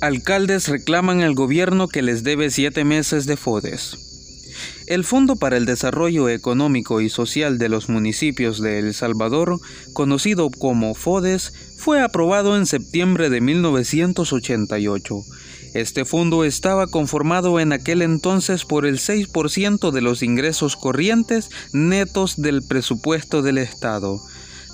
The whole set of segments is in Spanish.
Alcaldes reclaman al gobierno que les debe siete meses de FODES. El Fondo para el Desarrollo Económico y Social de los Municipios de El Salvador, conocido como FODES, fue aprobado en septiembre de 1988. Este fondo estaba conformado en aquel entonces por el 6% de los ingresos corrientes netos del presupuesto del Estado.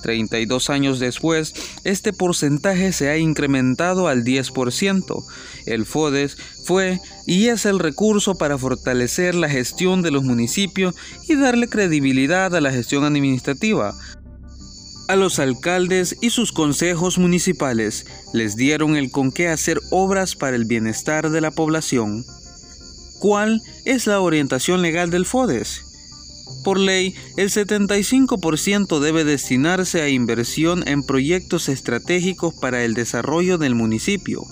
32 años después, este porcentaje se ha incrementado al 10%. El FODES fue y es el recurso para fortalecer la gestión de los municipios y darle credibilidad a la gestión administrativa. A los alcaldes y sus consejos municipales les dieron el con qué hacer obras para el bienestar de la población. ¿Cuál es la orientación legal del FODES? Por ley, el 75% debe destinarse a inversión en proyectos estratégicos para el desarrollo del municipio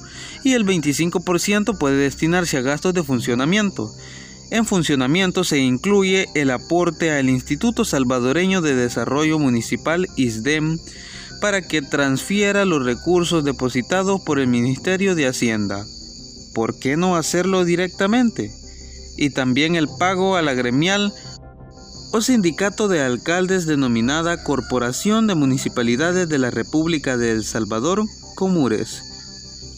y el 25% puede destinarse a gastos de funcionamiento. En funcionamiento se incluye el aporte al Instituto Salvadoreño de Desarrollo Municipal ISDEM para que transfiera los recursos depositados por el Ministerio de Hacienda. ¿Por qué no hacerlo directamente? Y también el pago a la gremial o sindicato de alcaldes denominada Corporación de Municipalidades de la República de El Salvador, Comures.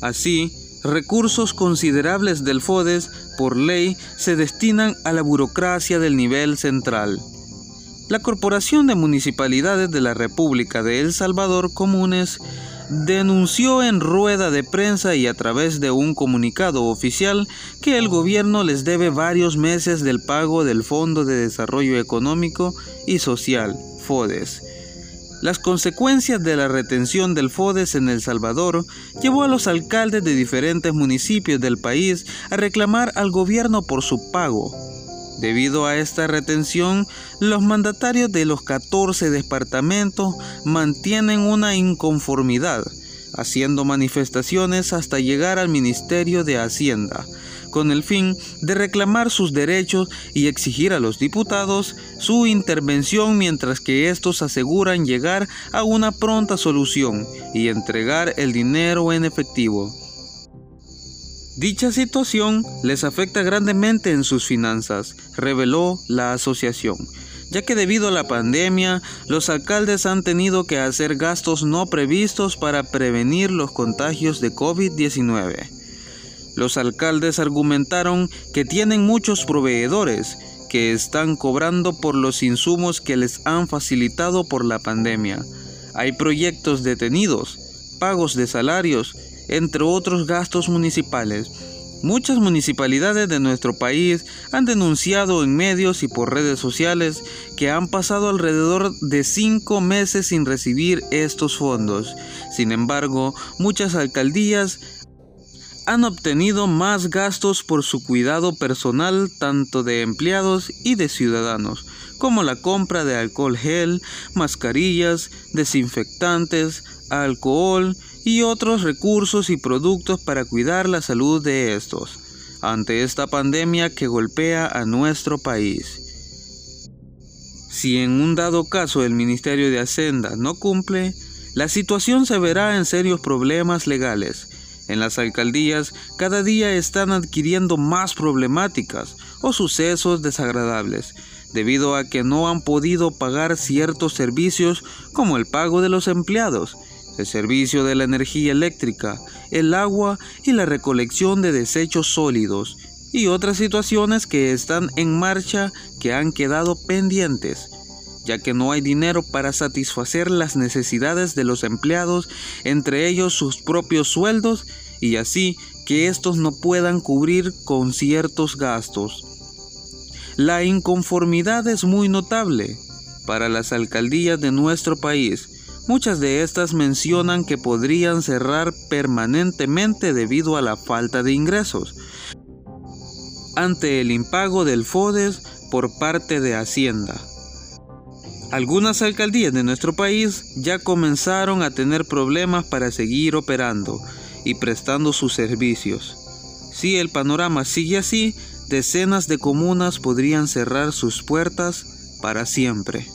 Así, recursos considerables del FODES por ley se destinan a la burocracia del nivel central. La Corporación de Municipalidades de la República de El Salvador Comunes denunció en rueda de prensa y a través de un comunicado oficial que el gobierno les debe varios meses del pago del Fondo de Desarrollo Económico y Social, FODES. Las consecuencias de la retención del FODES en El Salvador llevó a los alcaldes de diferentes municipios del país a reclamar al gobierno por su pago, Debido a esta retención, los mandatarios de los 14 departamentos mantienen una inconformidad, haciendo manifestaciones hasta llegar al Ministerio de Hacienda, con el fin de reclamar sus derechos y exigir a los diputados su intervención mientras que estos aseguran llegar a una pronta solución y entregar el dinero en efectivo. Dicha situación les afecta grandemente en sus finanzas, reveló la asociación, ya que debido a la pandemia, los alcaldes han tenido que hacer gastos no previstos para prevenir los contagios de COVID-19. Los alcaldes argumentaron que tienen muchos proveedores que están cobrando por los insumos que les han facilitado por la pandemia. Hay proyectos detenidos, pagos de salarios entre otros gastos municipales. Muchas municipalidades de nuestro país han denunciado en medios y por redes sociales que han pasado alrededor de cinco meses sin recibir estos fondos. Sin embargo, muchas alcaldías han obtenido más gastos por su cuidado personal tanto de empleados y de ciudadanos, como la compra de alcohol gel, mascarillas, desinfectantes, alcohol y otros recursos y productos para cuidar la salud de estos ante esta pandemia que golpea a nuestro país. Si en un dado caso el Ministerio de Hacienda no cumple, la situación se verá en serios problemas legales. En las alcaldías cada día están adquiriendo más problemáticas o sucesos desagradables, debido a que no han podido pagar ciertos servicios como el pago de los empleados, el servicio de la energía eléctrica, el agua y la recolección de desechos sólidos y otras situaciones que están en marcha que han quedado pendientes, ya que no hay dinero para satisfacer las necesidades de los empleados, entre ellos sus propios sueldos, y así que estos no puedan cubrir con ciertos gastos. La inconformidad es muy notable para las alcaldías de nuestro país, Muchas de estas mencionan que podrían cerrar permanentemente debido a la falta de ingresos ante el impago del FODES por parte de Hacienda. Algunas alcaldías de nuestro país ya comenzaron a tener problemas para seguir operando y prestando sus servicios. Si el panorama sigue así, decenas de comunas podrían cerrar sus puertas para siempre.